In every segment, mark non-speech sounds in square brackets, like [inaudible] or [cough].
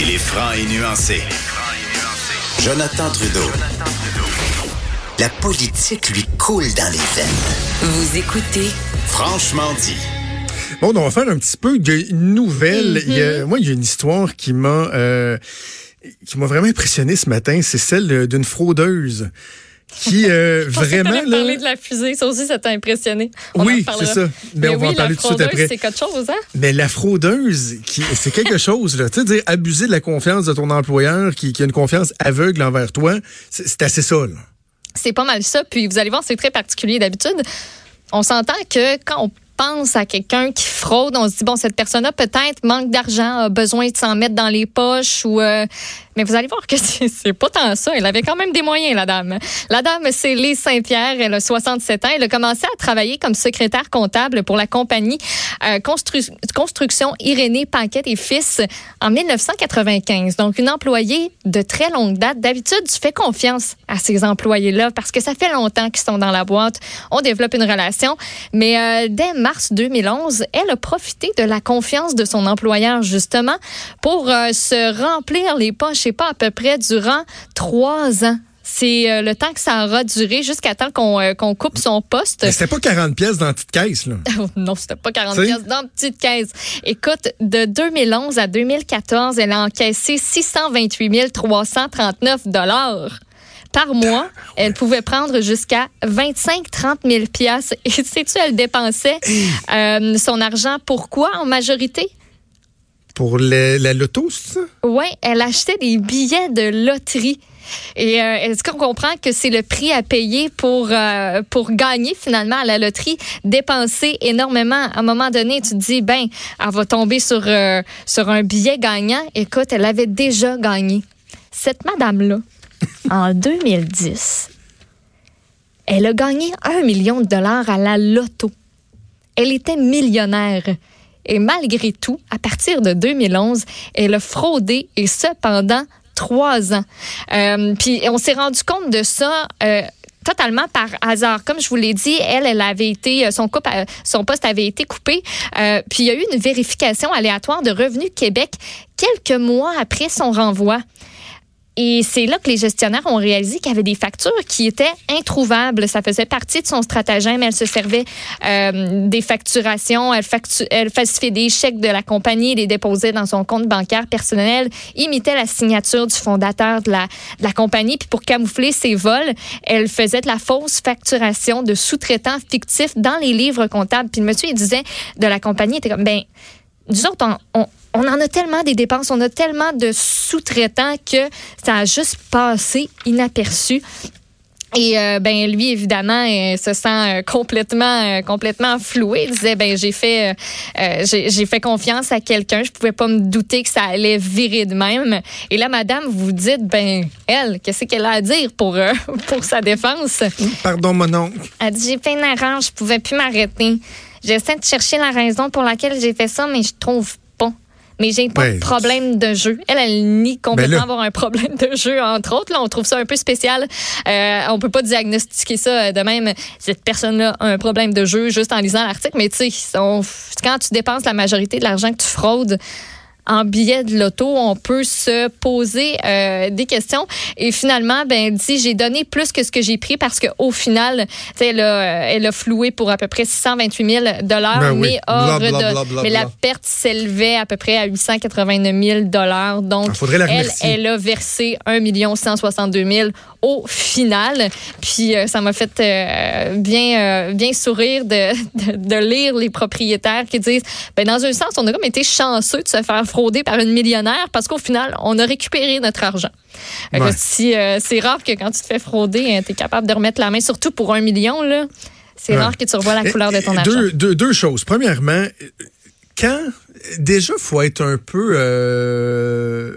Il est franc et nuancé. Jonathan Trudeau. La politique lui coule dans les veines. Vous écoutez Franchement dit. Bon, on va faire un petit peu de nouvelles. Il y a- moi, il y a une histoire qui m'a euh, qui m'a vraiment impressionné ce matin. C'est celle d'une fraudeuse qui euh, vraiment là. parler de la fusée, ça aussi, ça t'a impressionné. On Oui, c'est ça. Mais on va en parler la tout de suite après. C'est quelque chose, hein? Mais la fraudeuse, qui c'est quelque [laughs] chose là. Tu sais, dire abuser de la confiance de ton employeur, qui, qui a une confiance aveugle envers toi, c'est assez ça. C'est pas mal ça. Puis vous allez voir, c'est très particulier d'habitude. On s'entend que quand on pense à quelqu'un qui fraude, on se dit bon cette personne-là peut-être manque d'argent, a besoin de s'en mettre dans les poches ou euh, mais vous allez voir que [laughs] c'est pas tant ça. Elle avait quand même des moyens, la dame. La dame, c'est Lise Saint-Pierre. Elle a 67 ans. Elle a commencé à travailler comme secrétaire comptable pour la compagnie euh, Constru- Construction Irénée Paquette et Fils en 1995. Donc, une employée de très longue date. D'habitude, tu fais confiance à ces employés-là parce que ça fait longtemps qu'ils sont dans la boîte. On développe une relation. Mais euh, dès mars 2011, elle a profité de la confiance de son employeur, justement, pour euh, se remplir les poches, sais pas, à peu près durant trois ans. C'est euh, le temps que ça aura duré jusqu'à temps qu'on euh, qu'on coupe son poste. Mais c'était pas 40 pièces dans la petite caisse là. [laughs] Oh non, c'était pas 40 Tu sais? pièces dans une petite caisse. Écoute, de 2011 à 2014, elle a encaissé 628 339 dollars par mois. Elle pouvait prendre jusqu'à 25-30 000 piastres. Et [laughs] sais-tu, elle dépensait euh, son argent pourquoi en majorité? Pour le- la loto, c'est ça? Oui, elle achetait des billets de loterie. Et euh, est-ce qu'on comprend que c'est le prix à payer pour, euh, pour gagner finalement à la loterie, dépenser énormément? À un moment donné, tu te dis, ben, elle va tomber sur, euh, sur un billet gagnant. Écoute, elle avait déjà gagné. Cette madame-là, en 2010, elle a gagné un million de dollars à la loto. Elle était millionnaire. Et malgré tout, à partir de 2011, elle a fraudé et cependant trois ans. Euh, puis on s'est rendu compte de ça. euh, totalement par hasard. Comme je vous l'ai dit, elle, elle avait été, euh, son, poste avait été coupé. Puis il y a eu une vérification aléatoire de Revenu Québec quelques mois après son renvoi. Et c'est là que les gestionnaires ont réalisé qu'il y avait des factures qui étaient introuvables. Ça faisait partie de son stratagème. Elle se servait euh, des facturations. Elle, factu elle falsifiait des chèques de la compagnie, les déposait dans son compte bancaire personnel, imitait la signature du fondateur de la, compagnie. Puis pour camoufler ses vols, elle faisait de la fausse facturation de sous-traitants fictifs dans les livres comptables. Puis le monsieur, il disait de la compagnie, il était comme, ben, nous autres, on, on, on en a tellement des dépenses, on a tellement de sous-traitants que ça a juste passé inaperçu. Et euh, ben lui évidemment euh, se sent euh, complètement euh, complètement floué. Il disait ben j'ai fait euh, j'ai fait confiance à quelqu'un, je pouvais pas me douter que ça allait virer de même. Et là madame vous dites ben elle qu'est-ce qu'elle a à dire pour [laughs] pour sa défense? Pardon, mon oncle. Elle dit j'ai fait une erreur, je pouvais plus m'arrêter. J'essaie de chercher la raison pour laquelle j'ai fait ça mais je trouve pas. Mais j'ai pas Ouais. de problème de jeu. Elle, elle nie complètement Ben là- avoir un problème de jeu, entre autres. Là, on trouve ça un peu spécial. Euh, on peut pas diagnostiquer ça de même. Cette personne-là a un problème de jeu juste en lisant l'article. Mais tu sais, quand tu dépenses la majorité de l'argent que tu fraudes en billets de loto, on peut se poser euh, des questions. Et finalement, ben, elle dit, j'ai donné plus que ce que j'ai pris parce qu'au final, tu sais, elle a, elle a floué pour à peu près 628 000 dollars, Ben oui. mais a Bla, bla, redonné- bla, bla, mais la perte s'élevait à peu près à 889 000 dollars. Donc, elle, remercier. elle a versé 1 162 000 au final. Puis euh, ça m'a fait euh, bien, euh, bien sourire de, de, de lire les propriétaires qui disent, ben, dans un sens, on a comme été chanceux de se faire frauder par une millionnaire parce qu'au final, on a récupéré notre argent. Que si, euh, c'est rare que quand tu te fais frauder, tu es capable de remettre la main, surtout pour un million. là. C'est Ouais. rare que tu revois la couleur de ton argent. deux, deux, deux choses. Premièrement, quand déjà faut être un peu euh,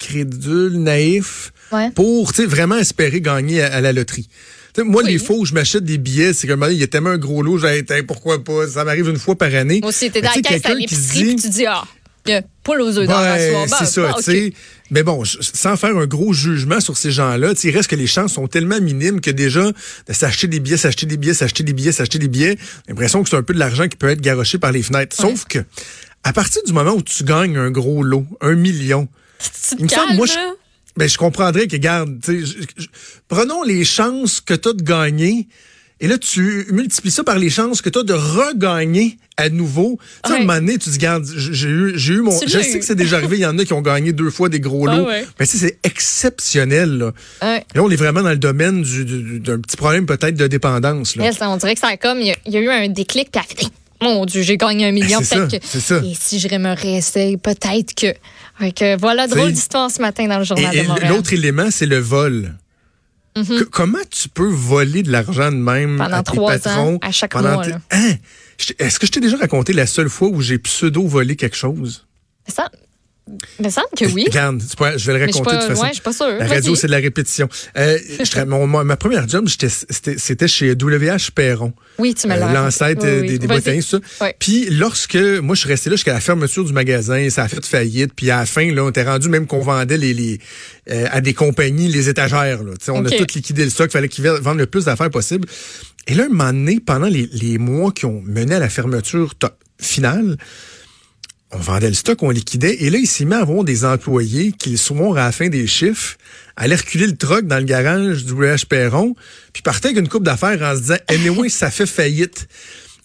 crédule, naïf Ouais. pour vraiment espérer gagner à, à la loterie. Moi, Oui. les fois où je m'achète des billets, c'est que il y a tellement un gros lot, j'ai été pourquoi pas, ça m'arrive une fois par année. Moi aussi, t'es dans la caisse à l'épicerie, dit- puis tu dis, ah, a pas aux œufs dans la c'est ça, sais. Mais bon, sans faire un gros jugement sur ces gens-là, il reste que les chances sont tellement minimes que déjà, de s'acheter des billets, s'acheter des billets, s'acheter des billets, s'acheter des billets, j'ai l'impression que c'est un peu de l'argent qui peut être garoché par les fenêtres. Sauf que, à partir du moment où tu gagnes un gros lot, un million, il me semble, moi, je, là. ben, je comprendrais que, je- prenons les chances que tu as de gagner. Et là, tu multiplies ça par les chances que tu as de regagner à nouveau. Tu sais, à un moment donné, tu dis, regarde, j'ai eu, j'ai eu mon. Je sais eu. que c'est déjà arrivé, il y en a qui ont gagné deux fois des gros Ah lots. ouais. Mais sais, c'est exceptionnel, là. Ouais. Là, on est vraiment dans le domaine du- du- d'un petit problème peut-être de dépendance, là. On dirait que ça a comme, il y a, il y a eu un déclic, puis elle fait, mon Dieu, j'ai gagné un million, ça, que. ça. Et si je me réessaye, peut-être que. Voilà, drôle d'histoire ce matin dans le journal et de Montréal. l'autre élément, c'est le vol. Mhm. Que- comment tu peux voler de l'argent de même Pendant à tes trois patrons ans, à chaque pendant mois. Hein? Est-ce que je t'ai déjà raconté la seule fois où j'ai pseudo-volé quelque chose? Ça, me semble que oui. Regarde, c'est pas- je vais le raconter de toute façon. ouais, je suis pas sûre. La radio, c'est de la répétition. Euh, [laughs] je mon- ma première job, c'était chez WH Perron. Oui, tu me l'as Euh, l'ancêtre Oui, oui. des, des bottins, ça. Puis lorsque moi je suis resté là jusqu'à la fermeture du magasin, ça a fait faillite. Puis à la fin, là, on était rendu même qu'on vendait les, les euh, à des compagnies les étagères. Là. On a tout liquidé le stock, fallait qu'ils vendent le plus d'affaires possible. Et là, un moment donné, pendant les, les mois qui ont mené à la fermeture finale, on vendait le stock, on liquidait. Et là, il s'est mis à des employés qui, le soir, à la fin des chiffres, allaient reculer le truck dans le garage du WH Perron, puis partaient avec une coupe d'affaires en se disant, anyway, ça fait faillite.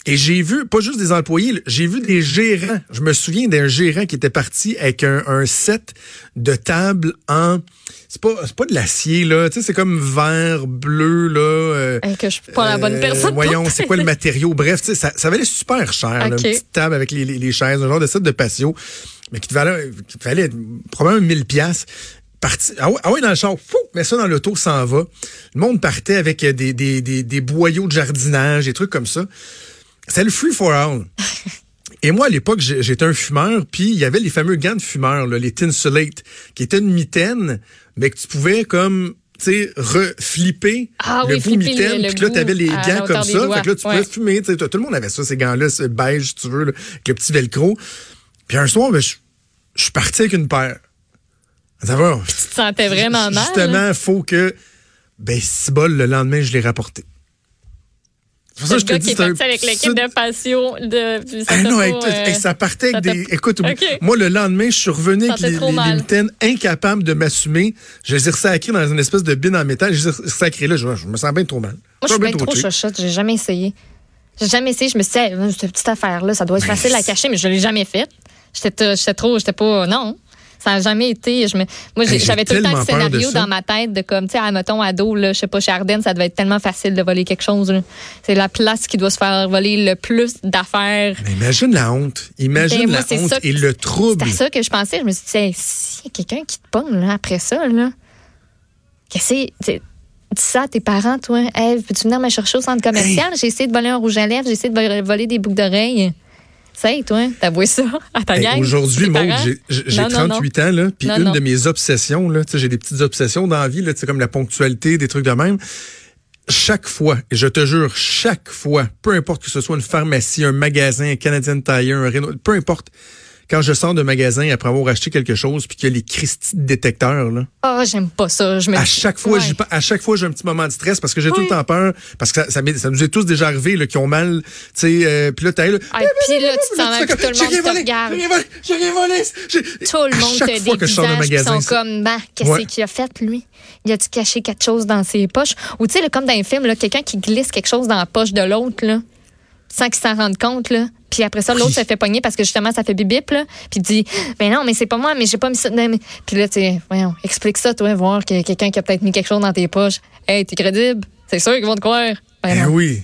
Et j'ai vu, pas juste des employés, j'ai vu des gérants. Je me souviens d'un gérant qui était parti avec un, un set de tables en... C'est pas, c'est pas de l'acier, là. Tu sais, c'est comme vert, bleu, là. euh, que je suis pas la bonne euh, personne. Voyons, c'est quoi le matériau? Bref, tu sais, ça, ça valait super cher. là, une petite table avec les, les, les chaises, un genre de set de patio, mais qui te valait, qui te valait probablement 1000 pièces. Parti, ah, ouais, ah ouais, dans le char, fou, mets ça dans l'auto, s'en va. Le monde partait avec des, des, des, des boyaux de jardinage, des trucs comme ça. C'est le free for all. [laughs] Et moi, à l'époque, j'étais un fumeur, puis il y avait les fameux gants de fumeur, là, les Tinsulate, qui étaient une mitaine, mais que tu pouvais comme, tu sais, reflipper Ah le oui, bout mitaine, puis que là, t'avais les gants comme ça, fait que là, tu Ouais. pouvais fumer, tout le monde avait ça, ces gants-là, c'est beige, si tu veux, là, avec le petit velcro. Puis un soir, ben, je suis parti avec une paire. Ça va. Tu te sentais vraiment mal. Justement, faut que, ben, si bol, le lendemain, je l'ai rapporté. Ça Le te gars dis, qui est un avec l'équipe de passion. De, ah non, euh, hey, ça partait avec des. Écoute, [laughs] moi, le lendemain, je suis revenu avec les, trop les, mitaines incapables de m'assumer. Je les ai sacrés dans une espèce de bine en métal. Je les ai sacrés là. Je, je me sens bien trop mal. Moi, je suis bien trop cheap. chochotte. J'ai jamais essayé. J'ai jamais essayé. Je me suis dit, hey, cette petite affaire-là, ça doit être facile à cacher, mais je l'ai jamais faite. T- j'étais trop, j'étais pas, non. Ça n'a jamais été. Je me, moi, Hey, j'avais tout le temps le scénario dans ma tête de comme, tu sais, à mettons, ado, là, je sais pas, chez Ardennes, ça devait être tellement facile de voler quelque chose. C'est la place qui doit se faire voler le plus d'affaires. Mais imagine la honte. Imagine Ben, moi, la honte et le trouble. C'est ça que je pensais. Je me suis dit, hey, s'il y a quelqu'un qui te là, après ça, là, qu'est-ce que c'est? Dis ça à tes parents, toi. Hey, peux-tu venir me chercher au centre commercial? J'ai essayé de voler un rouge à lèvres, j'ai essayé de vo- voler des boucles d'oreilles. C'est, toi, t'avoues ça [laughs] à ta Hey, gang? Aujourd'hui, Maud, j'ai- j'ai j'ai Non, non, non. 38 ans, là, puis une non. de mes obsessions, là, sais, j'ai des petites obsessions dans la vie, là, sais, comme la ponctualité, des trucs de même. Chaque fois, et je te jure, chaque fois, peu importe que ce soit une pharmacie, un magasin, un Canadian Tire, un Renault, peu importe, quand je sors de magasin après avoir acheté quelque chose, puis qu'il y a les Christy de détecteurs, là, Ah, j'aime pas ça. Je me à chaque fois, Ouais. à chaque fois, j'ai un petit moment de stress parce que j'ai tout Oui. le temps peur, parce que ça, ça, m'est- ça nous est tous déjà arrivé, là, qui ont mal, tu sais, euh, puis là, t'as là, Ah, puis là, tu te sens mal, puis tout le monde te regarde. J'ai rien volé, Tout le monde te fois que je sors puis magasin, sont comme, ben, qu'est-ce qu'il a fait, lui? Il a-tu caché quelque chose dans ses poches? Ou, tu sais, comme dans un film, là, quelqu'un qui glisse quelque chose dans la poche de l'autre, là, sans qu'il s'en rende compte, là. Puis après ça, l'autre Oui. se fait pogner parce que justement, ça fait bip là. Puis il dit, ben non, mais c'est pas moi, mais j'ai pas mis ça. mes- Puis là, tu sais, voyons, explique ça, toi, voir qu'il y a quelqu'un qui a peut-être mis quelque chose dans tes poches. Hey, t'es crédible? C'est sûr qu'ils vont te croire. Ben Eh non. oui.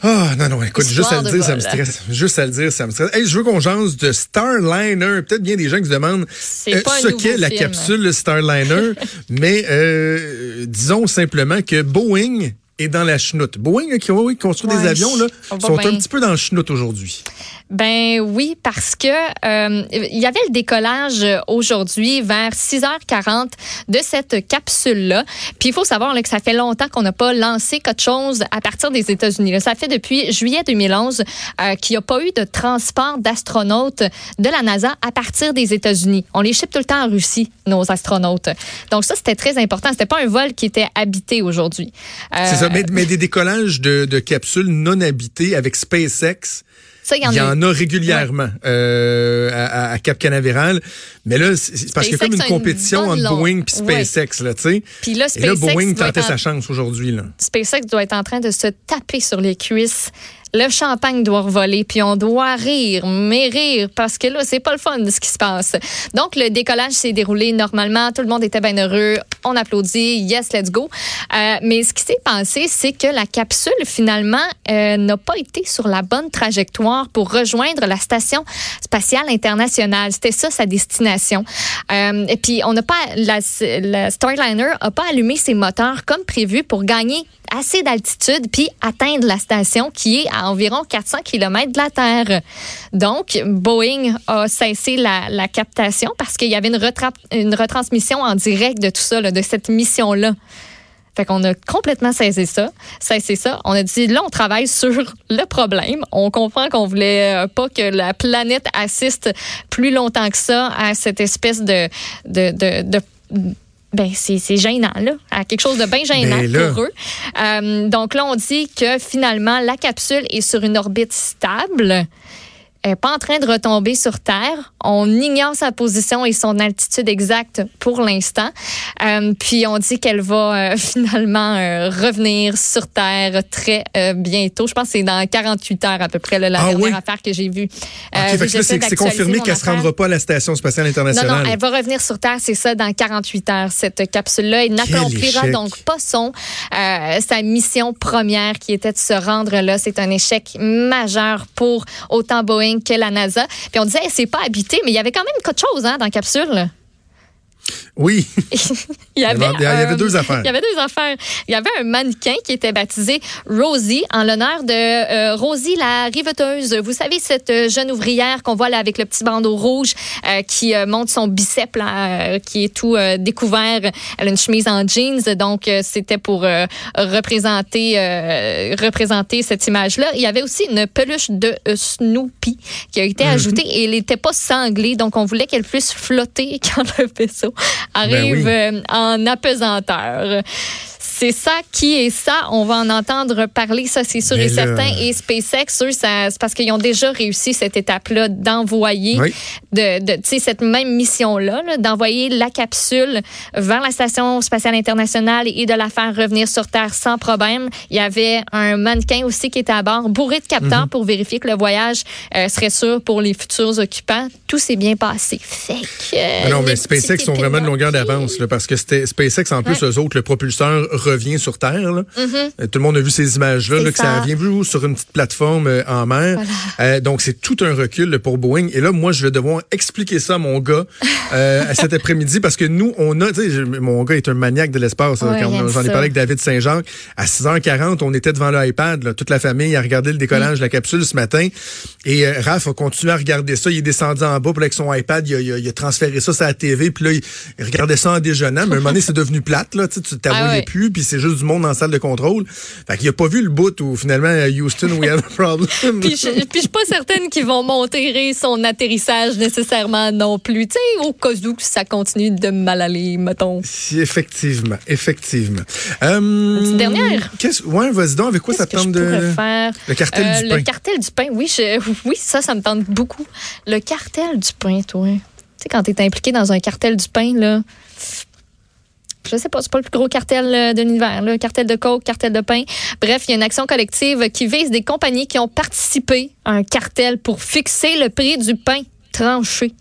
Ah, non, non, écoute, juste à le dire, ça me stresse. Juste à le dire, ça me stresse. Hey, je veux qu'on jase de Starliner. Peut-être bien des gens qui se demandent euh, pas ce qu'est la capsule Starliner? [laughs] mais euh, disons simplement que Boeing est dans la chenoute. Boeing, qui oui, construit des avions, là, sont un petit peu dans la chenoute aujourd'hui. Ben oui, parce que euh, il y avait le décollage euh, aujourd'hui vers 6h40 de cette capsule-là. Puis il faut savoir là, que ça fait longtemps qu'on n'a pas lancé quelque chose à partir des États-Unis. Ça fait depuis juillet 2011 euh, qu'il n'y a pas eu de transport d'astronautes de la NASA à partir des États-Unis. On les ship tout le temps en Russie, nos astronautes. Donc ça, c'était très important. C'était pas un vol qui était habité aujourd'hui. Euh, ça, mais, mais des décollages de, de capsules non habitées avec SpaceX, ça, il y y en a régulièrement euh, à, à Cap Canaveral. Mais là, c'est parce qu'il y a comme une compétition entre longue- Boeing et Ouais. SpaceX, là, tu sais. Puis là, Et là, Boeing tentait en- sa chance aujourd'hui, là. SpaceX doit être en train de se taper sur les cuisses. Le champagne doit revoler, puis on doit rire, mais rire, parce que là, c'est pas le fun ce qui se passe. Donc, le décollage s'est déroulé normalement. Tout le monde était bien heureux. On applaudit. Yes, let's go. Euh, mais ce qui s'est passé, c'est que la capsule, finalement, euh, n'a pas été sur la bonne trajectoire pour rejoindre la station spatiale internationale. C'était ça, sa destination. Euh, et puis, on n'a pas, la, Starliner a pas allumé ses moteurs comme prévu pour gagner assez d'altitude puis atteindre la station qui est à environ 400 km de la Terre. Donc, Boeing a cessé la, captation parce qu'il y avait une, retra- une retransmission en direct de tout ça, de cette mission-là. Fait qu'on a complètement cessé ça. Cessé ça. On a dit, là, on travaille sur le problème. On comprend qu'on voulait euh, pas que la planète assiste plus longtemps que ça à cette espèce de, de, de, de ben, c'est gênant, là. À quelque chose de bien gênant Ben pour eux. Euh, donc là, on dit que finalement, la capsule est sur une orbite stable. Elle n'est pas en train de retomber sur Terre. On ignore sa position et son altitude exacte pour l'instant. Euh, puis on dit qu'elle va euh, [laughs] finalement euh, revenir sur Terre très bientôt. Je pense que c'est dans 48 heures à peu près, là, la Ah dernière oui? affaire que j'ai vue. C'est confirmé qu'elle ne se rendra pas à la Station spatiale Non, internationale. non, elle va revenir sur Terre, c'est ça, dans 48 heures, cette capsule-là. Elle n'accomplira donc pas son, sa mission première qui était de se rendre là. C'est un échec majeur pour autant Boeing la NASA. Puis on disait, c'est pas habité, mais il y avait quand même quelque chose hein, dans la capsule. Oui. [laughs] Il y avait, il y avait euh, deux affaires. Il y avait deux affaires. Il y avait un mannequin qui était baptisé Rosie en l'honneur de euh, Rosie la riveteuse. Vous savez cette euh, jeune ouvrière qu'on voit là avec le petit bandeau rouge euh, qui montre son bicep là, qui est tout découvert. Elle a une chemise en jeans, donc c'était pour représenter représenter cette image-là. Il y avait aussi une peluche de Snoopy qui a été Mhm. ajoutée et elle n'était pas sanglée, donc on voulait qu'elle puisse flotter [laughs] quand le vaisseau arrive Ben oui. euh, en apesanteur. C'est ça qui est ça. On va en entendre parler, ça c'est sûr Mais et certain. Et SpaceX, eux, ça- c'est parce qu'ils ont déjà réussi cette étape-là d'envoyer Oui. de, de tu sais, cette même mission-là, là, d'envoyer la capsule vers la station spatiale internationale et de la faire revenir sur Terre sans problème. Il y avait un mannequin aussi qui était à bord, bourré de capteurs Mhm. pour vérifier que le voyage euh, serait sûr pour les futurs occupants. Tout s'est bien passé. Fait que, euh, non, mais SpaceX sont vraiment de longueur d'avance, parce que c'était SpaceX, en plus, Ouais. eux autres, le propulseur revient sur Terre. là. Euh, Tout le monde a vu ces images-là, là, que ça vous, sur une petite plateforme euh, en mer. Euh, donc, c'est tout un recul là, pour Boeing. Et là, moi, je vais devoir expliquer ça à mon gars [laughs] euh, à cet après-midi, parce que nous, on a, tu sais, je- mon gars est un maniaque de l'espace. Ouais, quand aime J'en ai parlé avec David Saint-Jacques. À 6h40, on était devant l'iPad, toute la famille a regardé le décollage de la capsule ce matin. Et euh, Raph a continué à regarder ça. Il est descendu en bas, puis avec son iPad, il a, il a- il a transféré ça sur la TV, puis là, il, regardait ça en déjeunant. Mais à un moment donné, c'est devenu plate, là, tu sais, tu t'avoyais Ah ouais. plus, puis c'est juste du monde la salle de contrôle. Fait qu'il a pas vu le bout où finalement, Houston, we have a problem. Puis je, puis je suis pas certaine qu'ils vont monter son atterrissage nécessairement non plus. Tu sais, au cas où ça continue de mal aller, mettons. Si, effectivement, effectivement. Euh, dernière? qu'est-ce- Ouais, vas-y donc, avec quoi ça te tente de... faire? Le cartel Euh, du Le pain? cartel du pain, oui, je- oui, ça, ça me tente beaucoup. Le cartel du pain, toi. Tu sais, quand tu es impliqué dans un cartel du pain, là. Je sais pas, c'est pas le plus gros cartel euh, de l'univers, là. Cartel de coke, cartel de pain. Bref, il y a une action collective qui vise des compagnies qui ont participé à un cartel pour fixer le prix du pain tranché.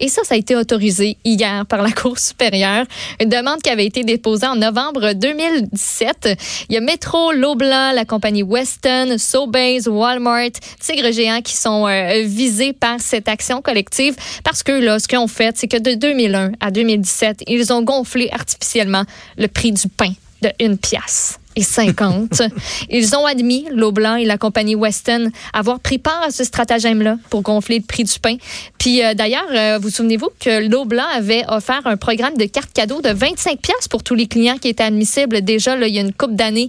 Et ça, ça a été autorisé hier par la Cour supérieure. Une demande qui avait été déposée en novembre 2017. Il y a Metro, Loblaw, la compagnie Weston, Sobeys, Walmart, Tigre Géant qui sont euh, visés par cette action collective parce que là, ce qu'ils ont fait, c'est que de 2001 à 2017, ils ont gonflé artificiellement le prix du pain de une pièce. Et 50. [laughs] Ils ont admis, Blanc et la compagnie Weston, avoir pris part à ce stratagème-là pour gonfler le prix du pain. Puis euh, d'ailleurs, euh, vous souvenez-vous que Blanc avait offert un programme de cartes cadeaux de 25 pièces pour tous les clients qui étaient admissibles déjà là, il y a une couple d'années.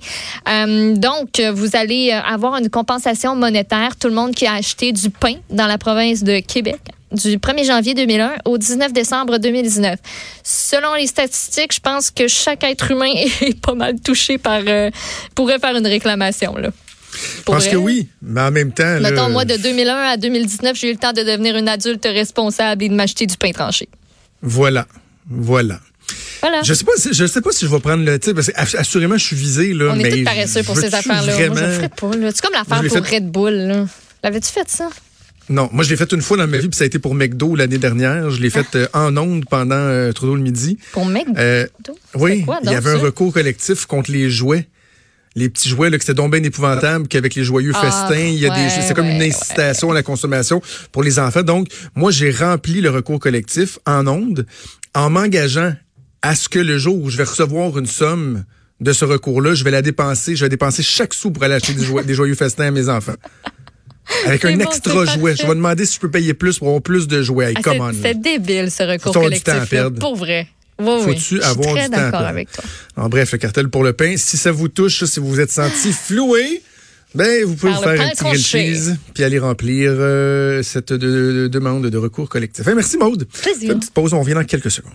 Euh, donc, vous allez avoir une compensation monétaire. Tout le monde qui a acheté du pain dans la province de Québec du 1er janvier 2001 au 19 décembre 2019. Selon les statistiques, je pense que chaque être humain [laughs] est pas mal touché par euh, pourrait faire une réclamation là. Parce que oui, mais en même temps. Mettons, moi, de 2001 à 2019, j'ai eu le temps de devenir une adulte responsable et de m'acheter du pain tranché. Voilà. Voilà. Voilà. Je sais pas, je sais pas si je vais prendre le, tu parce que assurément je suis visé là. On mais est tous paresseux pour ces affaires-là? Vraiment... Moi, je ferais pas. C'est comme l'affaire pour Red Bull. L'avais-tu fait ça? Non, moi je l'ai fait une fois dans ma vie, puis ça a été pour McDo l'année dernière. Je l'ai fait euh, en ondes pendant euh, Trudeau le midi. Pour McDo? Euh, oui, il y avait un recours collectif contre les jouets. Les petits jouets, là, que c'était donc bien épouvantable qu'avec les joyeux ah, festins, il y a des, c'est comme une incitation à la consommation pour les enfants. Donc, moi, j'ai rempli le recours collectif en ondes en m'engageant à ce que le jour où je vais recevoir une somme de ce recours-là, je vais la dépenser, je vais dépenser chaque sou pour aller acheter des, des joyeux festins à mes enfants. Avec un extra jouet. Je vais demander si je peux payer plus pour avoir plus de jouets. Ah, c'est débile, ce recours collectif. Du temps à Pour vrai. Oui, Faut-tu oui. avoir je suis très d'accord avec toi. En bref, le cartel pour le pain. Si ça vous touche, si vous vous êtes senti floué, ben, vous pouvez vous faire un petit grill cheese puis aller remplir euh, cette demande de recours collectif. merci Maude. Une petite pause, on revient dans quelques secondes.